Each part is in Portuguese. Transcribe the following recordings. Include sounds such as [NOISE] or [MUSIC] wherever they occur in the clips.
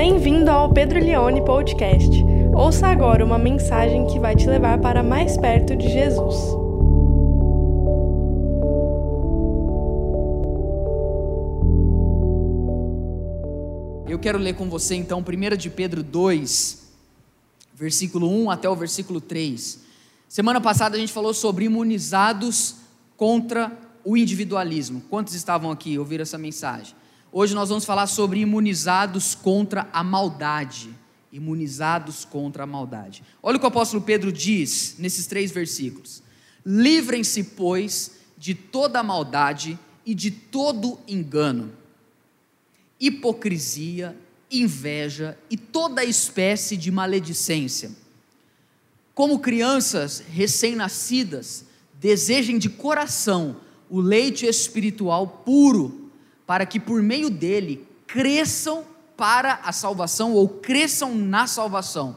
Bem-vindo ao Pedro Leone Podcast. Ouça agora uma mensagem que vai te levar para mais perto de Jesus. Eu quero ler com você então 1 de Pedro 2, versículo 1 até o versículo 3. Semana passada a gente falou sobre imunizados contra o individualismo. Quantos estavam aqui ouvir essa mensagem? Hoje nós vamos falar sobre imunizados contra a maldade. Imunizados contra a maldade. Olha o que o apóstolo Pedro diz nesses três versículos: Livrem-se, pois, de toda maldade e de todo engano, hipocrisia, inveja e toda espécie de maledicência. Como crianças recém-nascidas, desejem de coração o leite espiritual puro para que por meio dele cresçam para a salvação ou cresçam na salvação.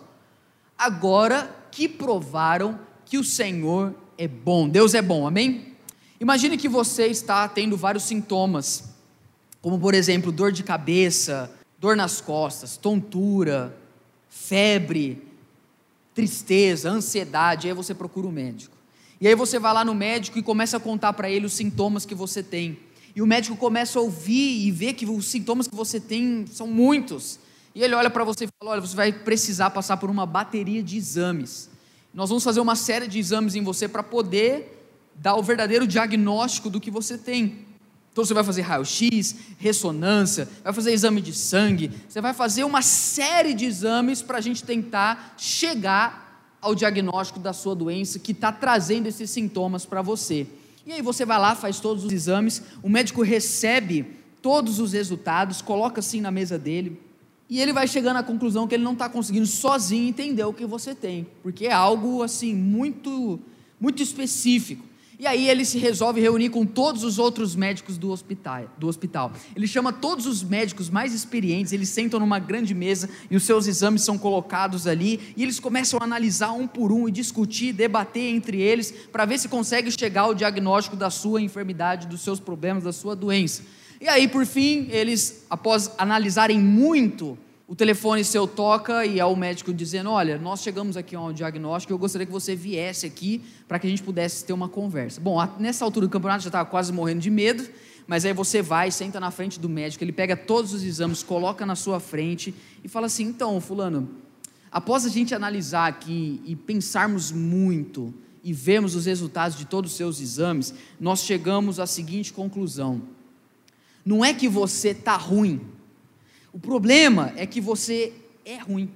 Agora que provaram que o Senhor é bom, Deus é bom, amém? Imagine que você está tendo vários sintomas, como por exemplo, dor de cabeça, dor nas costas, tontura, febre, tristeza, ansiedade, aí você procura o um médico. E aí você vai lá no médico e começa a contar para ele os sintomas que você tem. E o médico começa a ouvir e ver que os sintomas que você tem são muitos. E ele olha para você e fala: Olha, você vai precisar passar por uma bateria de exames. Nós vamos fazer uma série de exames em você para poder dar o verdadeiro diagnóstico do que você tem. Então você vai fazer raio-x, ressonância, vai fazer exame de sangue, você vai fazer uma série de exames para a gente tentar chegar ao diagnóstico da sua doença que está trazendo esses sintomas para você. E aí você vai lá, faz todos os exames, o médico recebe todos os resultados, coloca assim na mesa dele, e ele vai chegando à conclusão que ele não está conseguindo sozinho entender o que você tem, porque é algo assim muito, muito específico. E aí ele se resolve reunir com todos os outros médicos do hospital, do hospital. Ele chama todos os médicos mais experientes, eles sentam numa grande mesa e os seus exames são colocados ali, e eles começam a analisar um por um e discutir, debater entre eles para ver se consegue chegar ao diagnóstico da sua enfermidade, dos seus problemas, da sua doença. E aí, por fim, eles, após analisarem muito, o telefone seu toca e é o médico dizendo: Olha, nós chegamos aqui a um diagnóstico, eu gostaria que você viesse aqui para que a gente pudesse ter uma conversa. Bom, nessa altura do campeonato já estava quase morrendo de medo, mas aí você vai, senta na frente do médico, ele pega todos os exames, coloca na sua frente e fala assim: Então, Fulano, após a gente analisar aqui e pensarmos muito e vermos os resultados de todos os seus exames, nós chegamos à seguinte conclusão: Não é que você está ruim o problema é que você é ruim.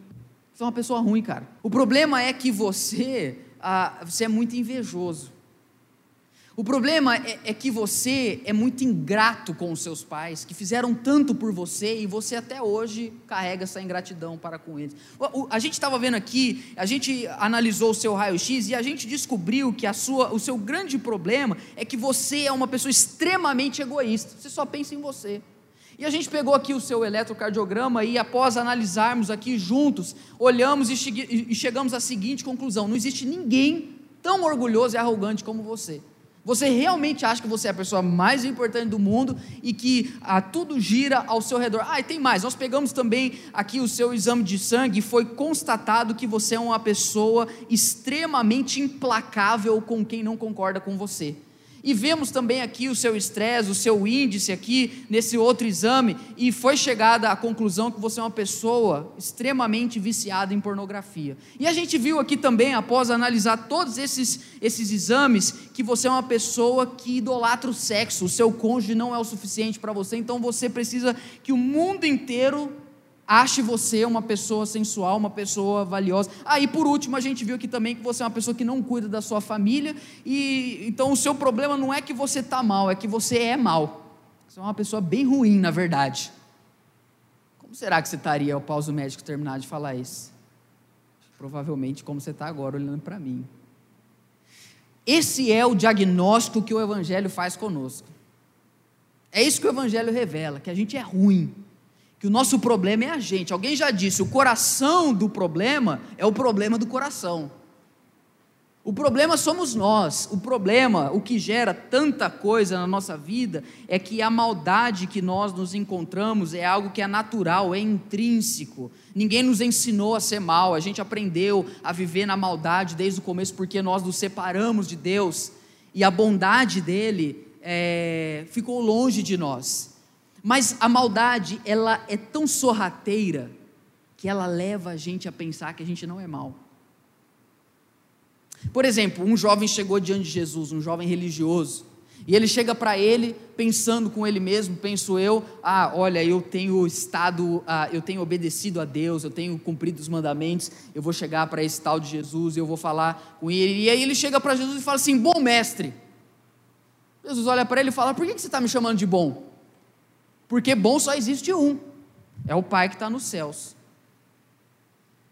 Você é uma pessoa ruim, cara. O problema é que você, ah, você é muito invejoso. O problema é, é, que você é muito ingrato com os seus pais, que fizeram tanto por você e você até hoje carrega essa ingratidão para com eles. A gente estava vendo aqui, a gente analisou o seu raio-x e a gente descobriu que a sua, o seu grande problema é que você é uma pessoa extremamente egoísta. Você só pensa em você. E a gente pegou aqui o seu eletrocardiograma e, após analisarmos aqui juntos, olhamos e chegamos à seguinte conclusão: não existe ninguém tão orgulhoso e arrogante como você. Você realmente acha que você é a pessoa mais importante do mundo e que ah, tudo gira ao seu redor. Ah, e tem mais. Nós pegamos também aqui o seu exame de sangue e foi constatado que você é uma pessoa extremamente implacável com quem não concorda com você. E vemos também aqui o seu estresse, o seu índice aqui nesse outro exame, e foi chegada à conclusão que você é uma pessoa extremamente viciada em pornografia. E a gente viu aqui também, após analisar todos esses, esses exames, que você é uma pessoa que idolatra o sexo, o seu cônjuge não é o suficiente para você, então você precisa que o mundo inteiro ache você uma pessoa sensual, uma pessoa valiosa. Aí, ah, por último, a gente viu aqui também que você é uma pessoa que não cuida da sua família, e então o seu problema não é que você está mal, é que você é mal. Você é uma pessoa bem ruim, na verdade. Como será que você estaria ao pausa médico terminar de falar isso? Provavelmente como você está agora olhando para mim. Esse é o diagnóstico que o Evangelho faz conosco. É isso que o Evangelho revela, que a gente é ruim que o nosso problema é a gente. Alguém já disse, o coração do problema é o problema do coração. O problema somos nós. O problema, o que gera tanta coisa na nossa vida, é que a maldade que nós nos encontramos é algo que é natural, é intrínseco. Ninguém nos ensinou a ser mal, a gente aprendeu a viver na maldade desde o começo porque nós nos separamos de Deus e a bondade dele é, ficou longe de nós. Mas a maldade, ela é tão sorrateira que ela leva a gente a pensar que a gente não é mal. Por exemplo, um jovem chegou diante de Jesus, um jovem religioso, e ele chega para ele pensando com ele mesmo, penso eu, ah, olha, eu tenho estado, ah, eu tenho obedecido a Deus, eu tenho cumprido os mandamentos, eu vou chegar para esse tal de Jesus, eu vou falar com ele, e aí ele chega para Jesus e fala assim, bom mestre. Jesus olha para ele e fala, por que você está me chamando de bom? Porque bom só existe um, é o Pai que está nos céus.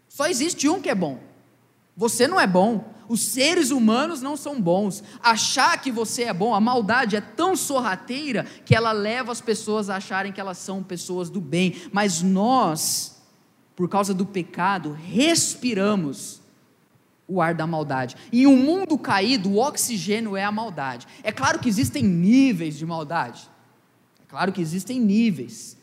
Só existe um que é bom. Você não é bom, os seres humanos não são bons. Achar que você é bom, a maldade é tão sorrateira que ela leva as pessoas a acharem que elas são pessoas do bem. Mas nós, por causa do pecado, respiramos o ar da maldade. Em um mundo caído, o oxigênio é a maldade. É claro que existem níveis de maldade. Claro que existem níveis.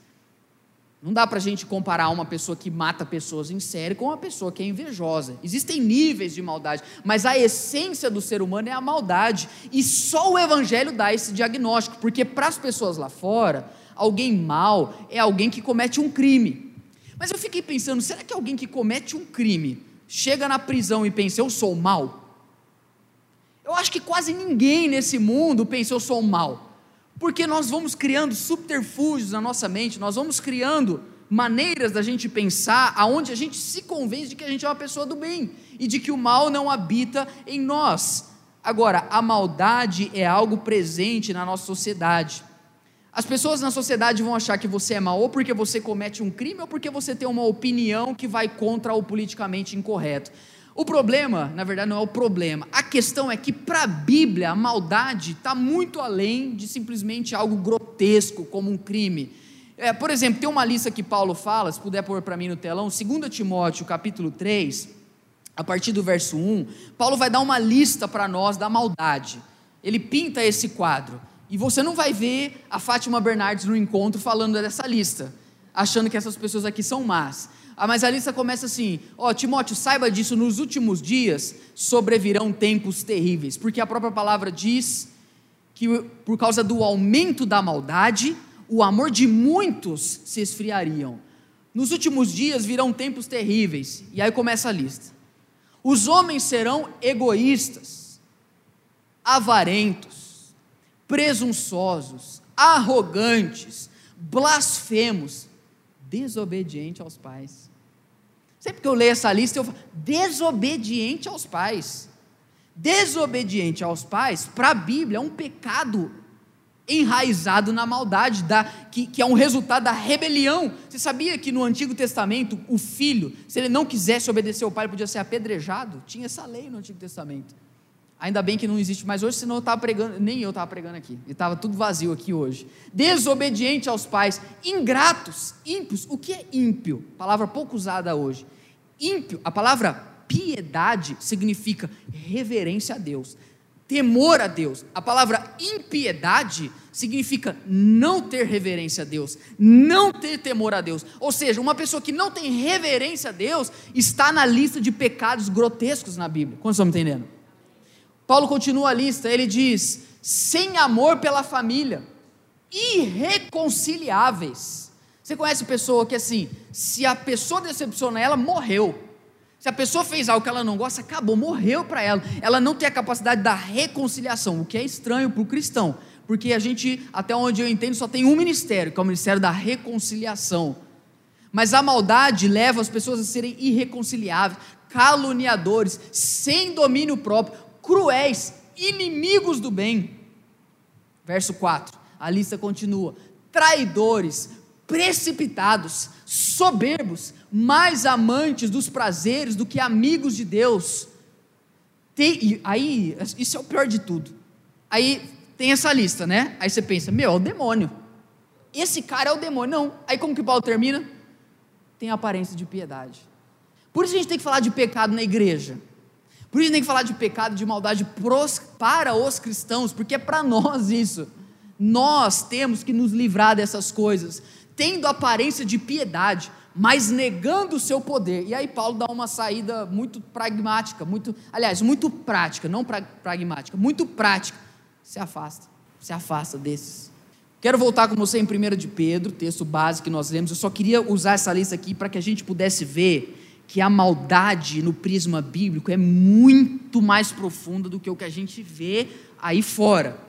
Não dá para a gente comparar uma pessoa que mata pessoas em série com uma pessoa que é invejosa. Existem níveis de maldade, mas a essência do ser humano é a maldade. E só o Evangelho dá esse diagnóstico, porque para as pessoas lá fora, alguém mal é alguém que comete um crime. Mas eu fiquei pensando, será que alguém que comete um crime chega na prisão e pensa, eu sou mal? Eu acho que quase ninguém nesse mundo pensa, eu sou mal porque nós vamos criando subterfúgios na nossa mente, nós vamos criando maneiras da gente pensar aonde a gente se convence de que a gente é uma pessoa do bem e de que o mal não habita em nós. Agora, a maldade é algo presente na nossa sociedade. As pessoas na sociedade vão achar que você é mau ou porque você comete um crime ou porque você tem uma opinião que vai contra o politicamente incorreto. O problema, na verdade, não é o problema. A questão é que, para a Bíblia, a maldade está muito além de simplesmente algo grotesco, como um crime. É, por exemplo, tem uma lista que Paulo fala, se puder pôr para mim no telão, 2 Timóteo, capítulo 3, a partir do verso 1, Paulo vai dar uma lista para nós da maldade. Ele pinta esse quadro. E você não vai ver a Fátima Bernardes no encontro falando dessa lista, achando que essas pessoas aqui são más. Ah, mas a lista começa assim: ó, oh, Timóteo, saiba disso, nos últimos dias sobrevirão tempos terríveis, porque a própria palavra diz que por causa do aumento da maldade, o amor de muitos se esfriariam. Nos últimos dias virão tempos terríveis, e aí começa a lista. Os homens serão egoístas, avarentos, presunçosos, arrogantes, blasfemos, desobedientes aos pais. Sempre que eu leio essa lista, eu falo, desobediente aos pais. Desobediente aos pais, para a Bíblia, é um pecado enraizado na maldade, da, que, que é um resultado da rebelião. Você sabia que no Antigo Testamento, o filho, se ele não quisesse obedecer ao pai, podia ser apedrejado? Tinha essa lei no Antigo Testamento. Ainda bem que não existe mais hoje, senão eu estava pregando, nem eu estava pregando aqui, e estava tudo vazio aqui hoje. Desobediente aos pais, ingratos, ímpios. O que é ímpio? Palavra pouco usada hoje. Ímpio, a palavra piedade significa reverência a Deus, temor a Deus. A palavra impiedade significa não ter reverência a Deus, não ter temor a Deus. Ou seja, uma pessoa que não tem reverência a Deus está na lista de pecados grotescos na Bíblia. Quantos estão me entendendo? Paulo continua a lista, ele diz: sem amor pela família, irreconciliáveis. Você conhece pessoa que assim, se a pessoa decepciona ela, morreu. Se a pessoa fez algo que ela não gosta, acabou, morreu para ela. Ela não tem a capacidade da reconciliação, o que é estranho para o cristão, porque a gente, até onde eu entendo, só tem um ministério, que é o ministério da reconciliação. Mas a maldade leva as pessoas a serem irreconciliáveis, caluniadores, sem domínio próprio, cruéis, inimigos do bem. Verso 4, a lista continua: traidores, precipitados, soberbos, mais amantes dos prazeres do que amigos de Deus. Tem, aí, isso é o pior de tudo. Aí tem essa lista, né? Aí você pensa, meu, é o demônio. Esse cara é o demônio. Não. Aí como que Paulo termina? Tem aparência de piedade. Por isso a gente tem que falar de pecado na igreja. Por isso tem que falar de pecado, de maldade pros, para os cristãos, porque é para nós isso. Nós temos que nos livrar dessas coisas, tendo aparência de piedade, mas negando o seu poder. E aí Paulo dá uma saída muito pragmática, muito, aliás, muito prática, não pra, pragmática, muito prática. Se afasta, se afasta desses. Quero voltar com você em 1 de Pedro, texto básico que nós lemos. Eu só queria usar essa lista aqui para que a gente pudesse ver que a maldade no prisma bíblico é muito mais profunda do que o que a gente vê aí fora.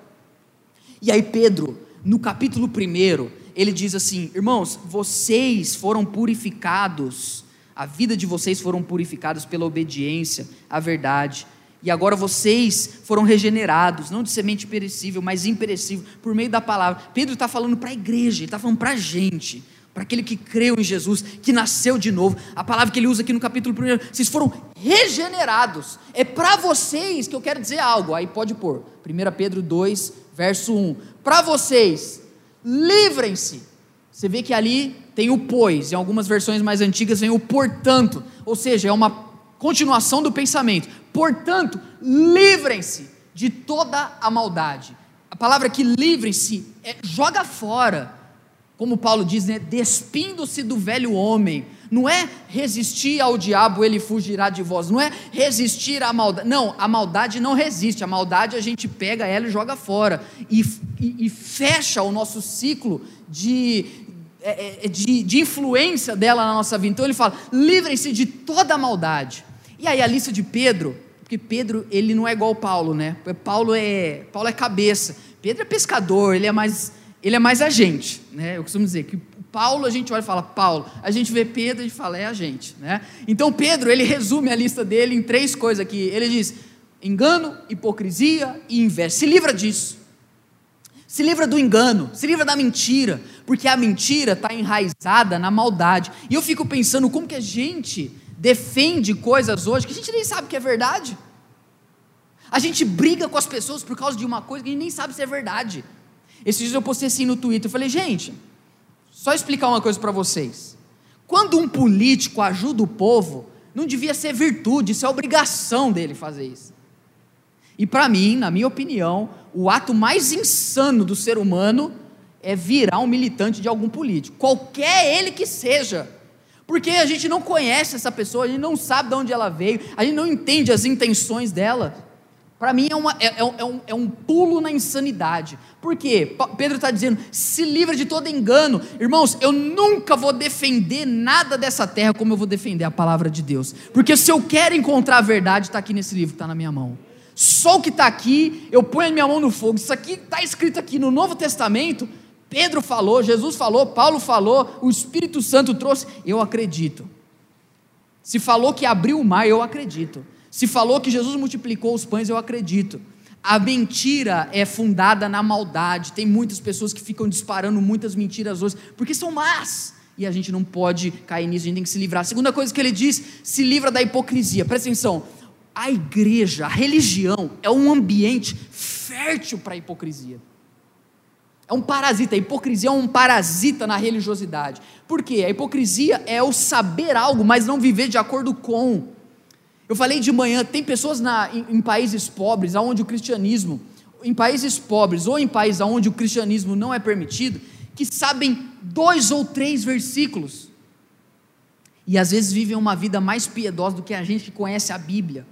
E aí, Pedro, no capítulo 1, ele diz assim: Irmãos, vocês foram purificados, a vida de vocês foram purificados pela obediência à verdade. E agora vocês foram regenerados, não de semente perecível, mas imperecível, por meio da palavra. Pedro está falando para a igreja, ele está falando para a gente para aquele que creu em Jesus, que nasceu de novo. A palavra que ele usa aqui no capítulo 1, vocês foram regenerados. É para vocês que eu quero dizer algo. Aí pode pôr. 1 Pedro 2, verso 1. Para vocês, livrem-se. Você vê que ali tem o pois, em algumas versões mais antigas vem o portanto, ou seja, é uma continuação do pensamento. Portanto, livrem-se de toda a maldade. A palavra que livrem-se é joga fora como Paulo diz, né, despindo-se do velho homem, não é resistir ao diabo, ele fugirá de vós, não é resistir à maldade, não, a maldade não resiste, a maldade a gente pega ela e joga fora, e, e, e fecha o nosso ciclo de, é, é, de, de influência dela na nossa vida, então ele fala, livrem-se de toda a maldade, e aí a lista de Pedro, porque Pedro, ele não é igual Paulo, né, Paulo é, Paulo é cabeça, Pedro é pescador, ele é mais ele é mais a gente, né? Eu costumo dizer que Paulo a gente olha e fala Paulo, a gente vê Pedro e fala é a gente, né? Então Pedro ele resume a lista dele em três coisas aqui. Ele diz engano, hipocrisia e inveja. Se livra disso. Se livra do engano, se livra da mentira, porque a mentira está enraizada na maldade. E eu fico pensando como que a gente defende coisas hoje que a gente nem sabe que é verdade. A gente briga com as pessoas por causa de uma coisa que a gente nem sabe se é verdade. Esses dias eu postei assim no Twitter, eu falei, gente, só explicar uma coisa para vocês. Quando um político ajuda o povo, não devia ser virtude, isso é obrigação dele fazer isso. E para mim, na minha opinião, o ato mais insano do ser humano é virar um militante de algum político, qualquer ele que seja. Porque a gente não conhece essa pessoa, a gente não sabe de onde ela veio, a gente não entende as intenções dela. Para mim é, uma, é, é, é, um, é um pulo na insanidade. Por quê? Pedro está dizendo: se livra de todo engano. Irmãos, eu nunca vou defender nada dessa terra como eu vou defender a palavra de Deus. Porque se eu quero encontrar a verdade, está aqui nesse livro está na minha mão. Só o que está aqui, eu ponho a minha mão no fogo. Isso aqui está escrito aqui no Novo Testamento. Pedro falou, Jesus falou, Paulo falou, o Espírito Santo trouxe. Eu acredito. Se falou que abriu o mar, eu acredito. Se falou que Jesus multiplicou os pães, eu acredito. A mentira é fundada na maldade. Tem muitas pessoas que ficam disparando muitas mentiras hoje, porque são más. E a gente não pode cair nisso, a gente tem que se livrar. A segunda coisa que ele diz: se livra da hipocrisia. Presta atenção. A igreja, a religião, é um ambiente fértil para a hipocrisia. É um parasita. A hipocrisia é um parasita na religiosidade. Por quê? A hipocrisia é o saber algo, mas não viver de acordo com. Eu falei de manhã, tem pessoas na, em, em países pobres, onde o cristianismo, em países pobres ou em países onde o cristianismo não é permitido, que sabem dois ou três versículos. E às vezes vivem uma vida mais piedosa do que a gente que conhece a Bíblia,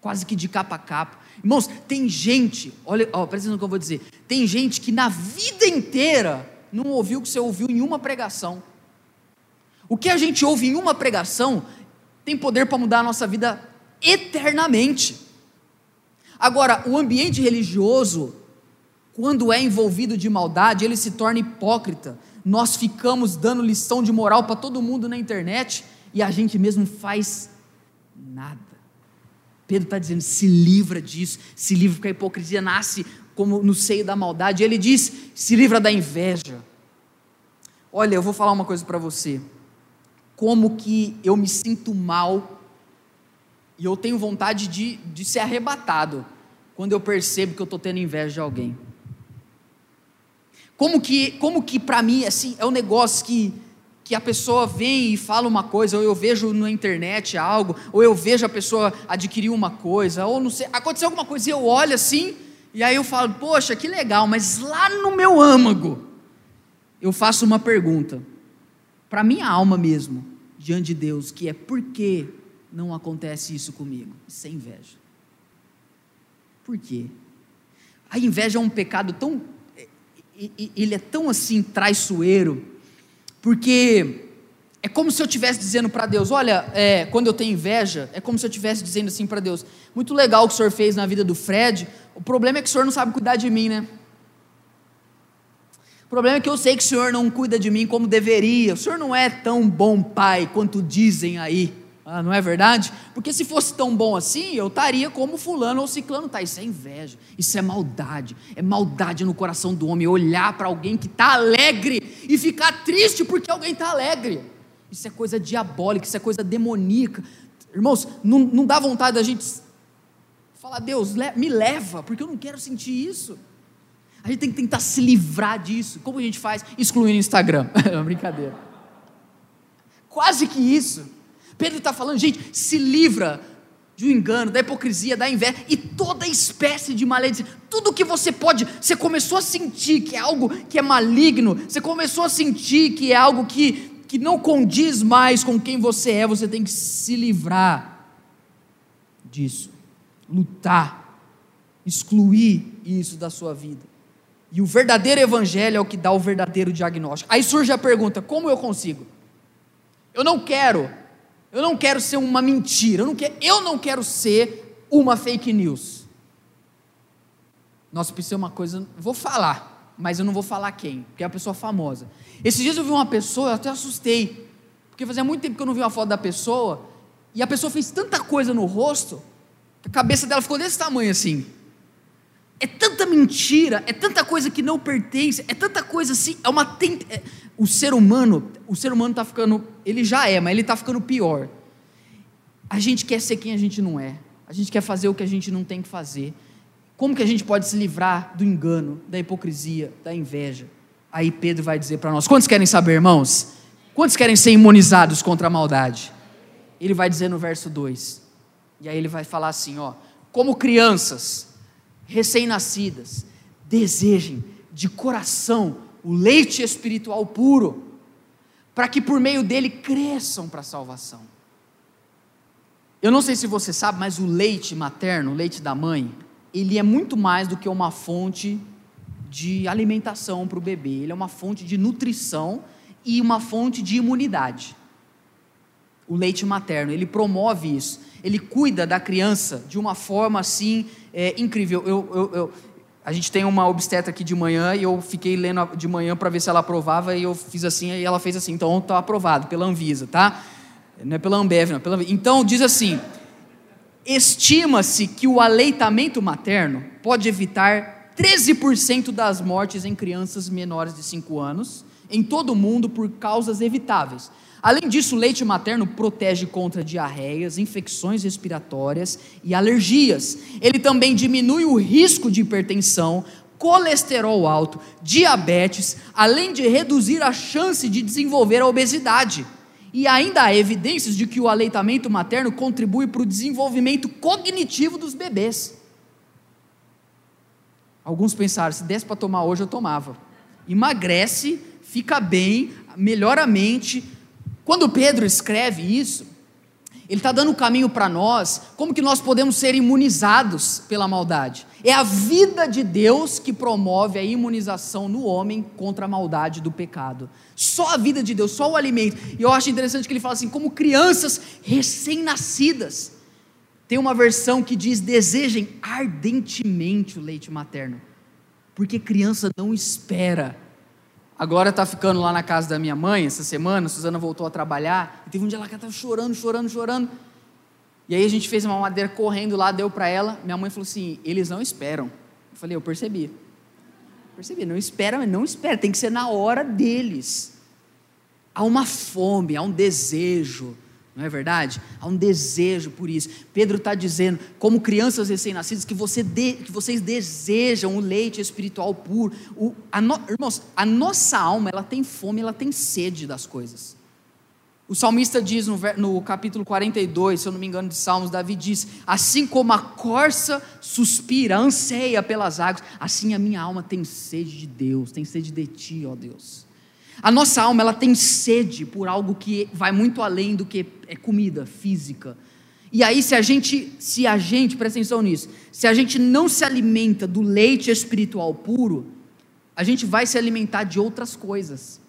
quase que de capa a capa. Irmãos, tem gente, olha, ó, presta atenção no que eu vou dizer. Tem gente que na vida inteira não ouviu o que você ouviu em uma pregação. O que a gente ouve em uma pregação tem poder para mudar a nossa vida eternamente. Agora, o ambiente religioso, quando é envolvido de maldade, ele se torna hipócrita. Nós ficamos dando lição de moral para todo mundo na internet e a gente mesmo faz nada. Pedro está dizendo: se livra disso, se livra, porque a hipocrisia nasce como no seio da maldade. Ele diz: se livra da inveja. Olha, eu vou falar uma coisa para você. Como que eu me sinto mal e eu tenho vontade de, de ser arrebatado quando eu percebo que eu estou tendo inveja de alguém. Como que, como que para mim, assim, é um negócio que que a pessoa vem e fala uma coisa, ou eu vejo na internet algo, ou eu vejo a pessoa adquirir uma coisa, ou não sei, aconteceu alguma coisa e eu olho assim, e aí eu falo, poxa, que legal, mas lá no meu âmago, eu faço uma pergunta, para minha alma mesmo, diante de Deus, que é por que não acontece isso comigo? Isso é inveja. Por quê? A inveja é um pecado tão, ele é tão assim traiçoeiro, porque é como se eu estivesse dizendo para Deus: olha, é, quando eu tenho inveja, é como se eu estivesse dizendo assim para Deus: muito legal o que o senhor fez na vida do Fred, o problema é que o senhor não sabe cuidar de mim, né? O problema é que eu sei que o senhor não cuida de mim como deveria, o senhor não é tão bom pai quanto dizem aí. Ah, não é verdade? Porque se fosse tão bom assim, eu estaria como fulano ou ciclano tá. Isso é inveja, isso é maldade. É maldade no coração do homem olhar para alguém que está alegre e ficar triste porque alguém está alegre. Isso é coisa diabólica, isso é coisa demoníaca. Irmãos, não, não dá vontade da gente falar, Deus, me leva, porque eu não quero sentir isso. A gente tem que tentar se livrar disso. Como a gente faz? Excluindo o Instagram. É [LAUGHS] uma brincadeira. Quase que isso. Pedro está falando, gente, se livra do engano, da hipocrisia, da inveja e toda espécie de maledicência. Tudo que você pode, você começou a sentir que é algo que é maligno, você começou a sentir que é algo que, que não condiz mais com quem você é, você tem que se livrar disso, lutar, excluir isso da sua vida. E o verdadeiro evangelho é o que dá o verdadeiro diagnóstico. Aí surge a pergunta: como eu consigo? Eu não quero eu não quero ser uma mentira, eu não quero, eu não quero ser uma fake news. Nossa, precisa uma coisa, vou falar, mas eu não vou falar quem, porque é uma pessoa famosa. Esses dias eu vi uma pessoa, eu até assustei, porque fazia muito tempo que eu não vi uma foto da pessoa, e a pessoa fez tanta coisa no rosto, que a cabeça dela ficou desse tamanho assim. É tanta mentira, é tanta coisa que não pertence, é tanta coisa assim, é uma é, o ser humano, o ser humano está ficando, ele já é, mas ele está ficando pior. A gente quer ser quem a gente não é. A gente quer fazer o que a gente não tem que fazer. Como que a gente pode se livrar do engano, da hipocrisia, da inveja? Aí Pedro vai dizer para nós: quantos querem saber, irmãos? Quantos querem ser imunizados contra a maldade? Ele vai dizer no verso 2. E aí ele vai falar assim, ó: como crianças recém-nascidas, desejem de coração o leite espiritual puro, para que por meio dele cresçam para a salvação. Eu não sei se você sabe, mas o leite materno, o leite da mãe, ele é muito mais do que uma fonte de alimentação para o bebê, ele é uma fonte de nutrição e uma fonte de imunidade. O leite materno, ele promove isso, ele cuida da criança de uma forma assim é, incrível. Eu, eu, eu, a gente tem uma obstetra aqui de manhã e eu fiquei lendo de manhã para ver se ela aprovava e eu fiz assim e ela fez assim. Então está aprovado pela Anvisa, tá? Não é pela Ambev, não. É pela... Então diz assim: estima-se que o aleitamento materno pode evitar 13% das mortes em crianças menores de 5 anos em todo o mundo por causas evitáveis. Além disso, o leite materno protege contra diarreias, infecções respiratórias e alergias. Ele também diminui o risco de hipertensão, colesterol alto, diabetes, além de reduzir a chance de desenvolver a obesidade. E ainda há evidências de que o aleitamento materno contribui para o desenvolvimento cognitivo dos bebês. Alguns pensaram: se desse para tomar hoje, eu tomava. Emagrece, fica bem, melhora a mente, quando Pedro escreve isso, ele está dando o um caminho para nós, como que nós podemos ser imunizados pela maldade. É a vida de Deus que promove a imunização no homem contra a maldade do pecado. Só a vida de Deus, só o alimento. E eu acho interessante que ele fala assim, como crianças recém-nascidas. Tem uma versão que diz: desejem ardentemente o leite materno, porque criança não espera Agora está ficando lá na casa da minha mãe essa semana. A Suzana voltou a trabalhar. E teve um dia lá que ela estava chorando, chorando, chorando. E aí a gente fez uma madeira correndo lá, deu para ela. Minha mãe falou assim: eles não esperam. Eu falei: eu percebi. Percebi, não espera, não espera. Tem que ser na hora deles. Há uma fome, há um desejo Não é verdade? Há um desejo por isso. Pedro está dizendo, como crianças recém-nascidas, que, você que vocês desejam o leite espiritual puro. O, a no, irmãos, a nossa alma ela tem fome, ela tem sede das coisas. O salmista diz no, no, capítulo 42, se eu não me engano, de Salmos, Davi diz: Assim como a corça suspira, anseia pelas águas, assim a minha alma tem sede de Deus, tem sede de ti, ó Deus. A nossa alma ela tem sede por algo que vai muito além do que é comida física. E aí, se a gente, se a gente, presta atenção nisso, se a gente não se alimenta do leite espiritual puro, a gente vai se alimentar de outras coisas.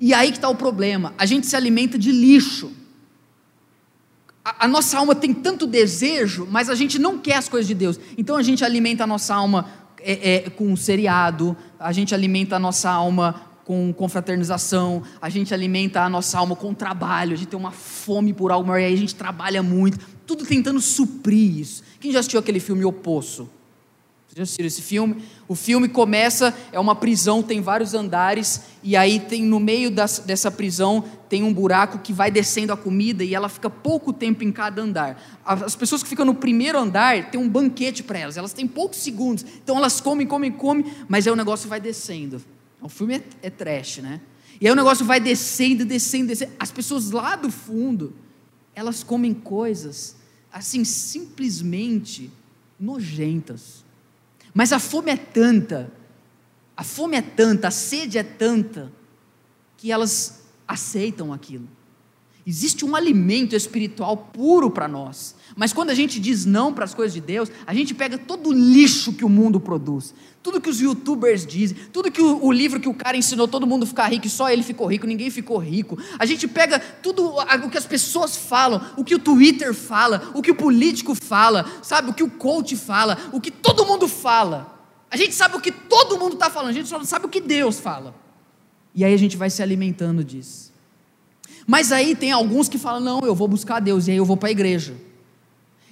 E aí que está o problema: a gente se alimenta de lixo. A, a, nossa alma tem tanto desejo, mas a gente não quer as coisas de Deus. Então a gente alimenta a nossa alma é, é, com um seriado, a gente alimenta a nossa alma com confraternização, a gente alimenta a nossa alma com trabalho, a gente tem uma fome por algo maior, e aí a gente trabalha muito, tudo tentando suprir isso. Quem já assistiu aquele filme O Poço? Vocês já assistiram esse filme? O filme começa, é uma prisão, tem vários andares, e aí tem no meio das, dessa prisão tem um buraco que vai descendo a comida e ela fica pouco tempo em cada andar. As pessoas que ficam no primeiro andar tem um banquete para elas, elas têm poucos segundos, então elas comem, comem, comem, mas aí o negócio vai descendo. O filme é, é trash, né? E aí o negócio vai descendo, descendo, descendo. As pessoas lá do fundo, elas comem coisas assim simplesmente nojentas. Mas a fome é tanta, a fome é tanta, a sede é tanta, que elas aceitam aquilo. Existe um alimento espiritual puro para nós. Mas quando a gente diz não para as coisas de Deus, a gente pega todo o lixo que o mundo produz, tudo que os youtubers dizem, tudo que o, o livro que o cara ensinou todo mundo ficar rico e só ele ficou rico, ninguém ficou rico. A gente pega tudo o que as pessoas falam, o que o Twitter fala, o que o político fala, sabe, o que o coach fala, o que todo mundo fala. A gente sabe o que todo mundo está falando, a gente só não sabe o que Deus fala. E aí a gente vai se alimentando disso. Mas aí tem alguns que falam: não, eu vou buscar Deus, e aí eu vou para a igreja.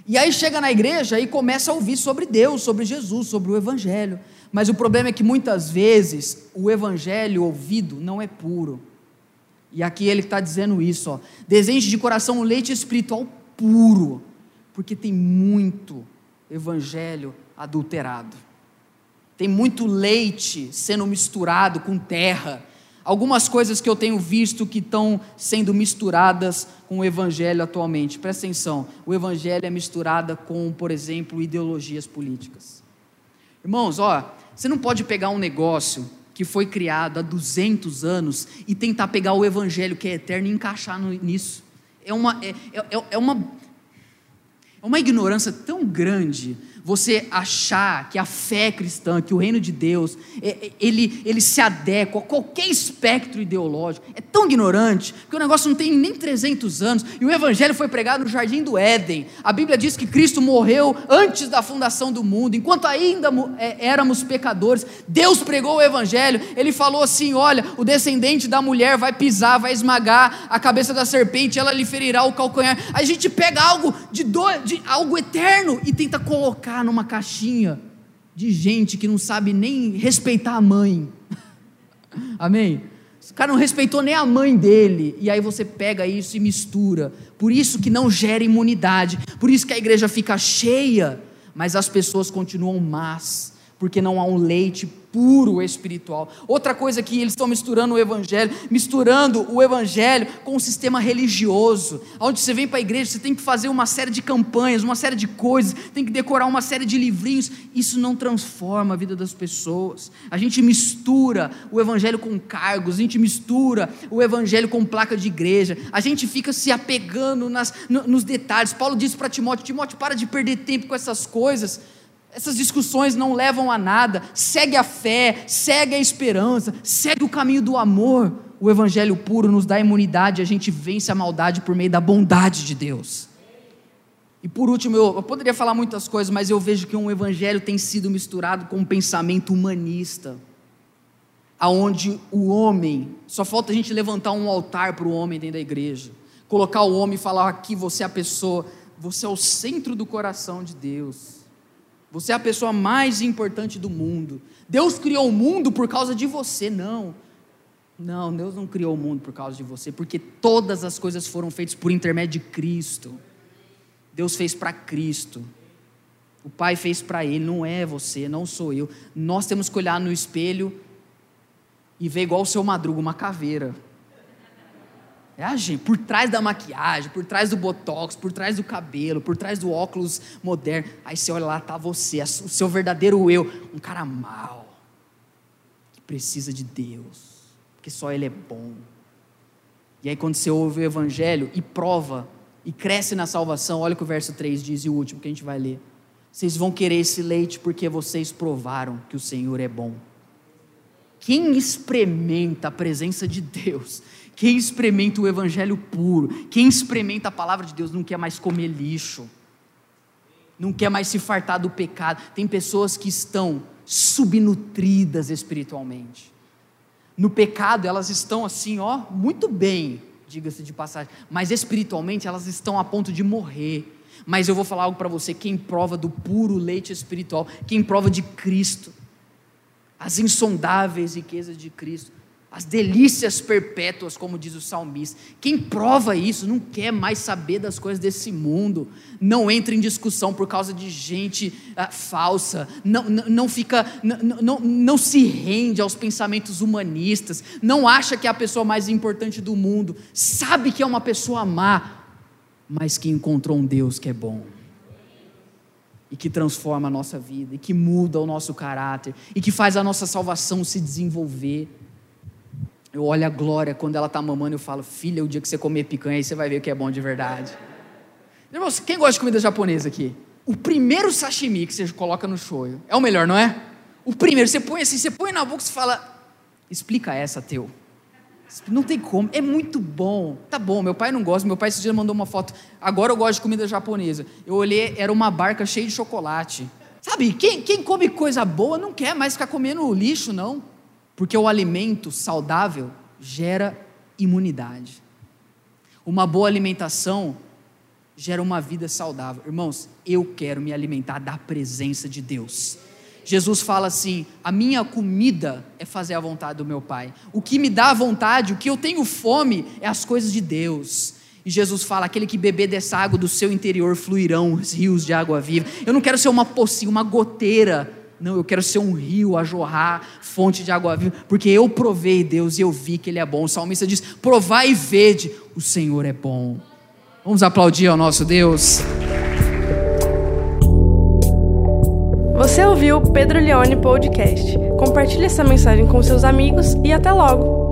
E aí chega na igreja e começa a ouvir sobre Deus, sobre Jesus, sobre o Evangelho. Mas o problema é que muitas vezes o Evangelho ouvido não é puro. E aqui ele está dizendo isso: ó, de coração um leite espiritual puro, porque tem muito Evangelho adulterado. Tem muito leite sendo misturado com terra algumas coisas que eu tenho visto que estão sendo misturadas com o evangelho atualmente. Presta atenção, o evangelho é misturada com, por exemplo, ideologias políticas. Irmãos, ó, você não pode pegar um negócio que foi criado há 200 anos e tentar pegar o evangelho que é eterno e encaixar no, nisso. É uma, é, é, é uma, é uma ignorância tão grande você achar que a fé cristã, que o reino de Deus, é, é, ele, ele se adequa a qualquer espectro ideológico, é tão ignorante, que o negócio não tem nem 300 anos, e o evangelho foi pregado no jardim do Éden. A Bíblia diz que Cristo morreu antes da fundação do mundo, enquanto ainda é, éramos pecadores, Deus pregou o evangelho, ele falou assim: olha, o descendente da mulher vai pisar, vai esmagar a cabeça da serpente, ela lhe ferirá o calcanhar. A gente pega algo de, do, de algo eterno e tenta colocar numa caixinha de gente que não sabe nem respeitar a mãe. [LAUGHS] Amém? O cara não respeitou nem a mãe dele, e aí você pega isso e mistura. Por isso que não gera imunidade, por isso que a igreja fica cheia, mas as pessoas continuam más, porque não há um leite puro espiritual. Outra coisa que eles estão misturando o evangelho, misturando o evangelho com o sistema religioso. Onde você vem para a igreja, você tem que fazer uma série de campanhas, uma série de coisas, tem que decorar uma série de livrinhos. Isso não transforma a vida das pessoas. A gente mistura o evangelho com cargos, a gente mistura o evangelho com placa de igreja. A gente fica se apegando nas, nos detalhes. Paulo disse para Timóteo: Timóteo, para de perder tempo com essas coisas essas discussões não levam a nada. Segue a fé, segue a esperança, segue o caminho do amor. O evangelho puro nos dá imunidade, a gente vence a maldade por meio da bondade de Deus. E por último, eu, poderia falar muitas coisas, mas eu vejo que um evangelho tem sido misturado com um pensamento humanista, aonde o homem, só falta a gente levantar um altar para o homem dentro da igreja, colocar o homem e falar aqui você é a pessoa, você é o centro do coração de Deus. Você é a pessoa mais importante do mundo. Deus criou o mundo por causa de você, não. Não, Deus não criou o mundo por causa de você, porque todas as coisas foram feitas por intermédio de Cristo. Deus fez para Cristo. O Pai fez para Ele, não é você, não sou eu. Nós temos que olhar no espelho e ver igual o seu madruga, uma caveira. É a gente, por trás da maquiagem, por trás do botox, por trás do cabelo, por trás do óculos moderno. Aí você olha lá, tá você, o seu verdadeiro eu, um cara mau, que precisa de Deus, porque só Ele é bom. E aí, quando você ouve o Evangelho e prova, e cresce na salvação, olha o que o verso 3 diz, e o último que a gente vai ler. Vocês vão querer esse leite porque vocês provaram que o Senhor é bom. Quem experimenta a presença de Deus quem experimenta o evangelho puro, quem experimenta a palavra de Deus, não quer mais comer lixo, não quer mais se fartar do pecado. Tem pessoas que estão subnutridas espiritualmente. No pecado, elas estão assim, ó, muito bem, diga-se de passagem, mas espiritualmente elas estão a ponto de morrer. Mas eu vou falar algo para você: quem prova do puro leite espiritual, quem prova de Cristo, as insondáveis riquezas de Cristo, as delícias perpétuas, como diz o salmista. Quem prova isso não quer mais saber das coisas desse mundo, não entra em discussão por causa de gente ah, falsa, não, não, não fica, não, não, não se rende aos pensamentos humanistas, não acha que é a pessoa mais importante do mundo, sabe que é uma pessoa má, mas que encontrou um Deus que é bom. E que transforma a nossa vida, e que muda o nosso caráter, e que faz a nossa salvação se desenvolver. Eu olho a Glória quando ela está mamando eu falo, filha, o dia que você comer picanha aí você vai ver o que é bom de verdade. Irmãos, quem gosta de comida japonesa aqui? O primeiro sashimi que você coloca no shoyu é o melhor, não é? O primeiro, você põe assim, você põe na boca e fala, explica essa, teu. Não tem como, é muito bom. Tá bom, meu pai não gosta, meu pai esse dia mandou uma foto. Agora eu gosto de comida japonesa. Eu olhei, era uma barca cheia de chocolate. Sabe, quem, quem come coisa boa não quer mais ficar comendo lixo, não. Porque o alimento saudável gera imunidade. Uma boa alimentação gera uma vida saudável. Irmãos, eu quero me alimentar da presença de Deus. Jesus fala assim: a minha comida é fazer a vontade do meu Pai. O que me dá vontade, o que eu tenho fome, é as coisas de Deus. E Jesus fala: aquele que beber dessa água do seu interior fluirão rios de água viva. Eu não quero ser uma pocinha, uma goteira não, eu quero ser um rio a jorrar, fonte de água viva, porque eu provei Deus e eu vi que Ele é bom. O salmista diz: provai e vede, o Senhor é bom. Vamos aplaudir ao nosso Deus. Você ouviu o Pedro Leone Podcast. Compartilhe essa mensagem com seus amigos e até logo!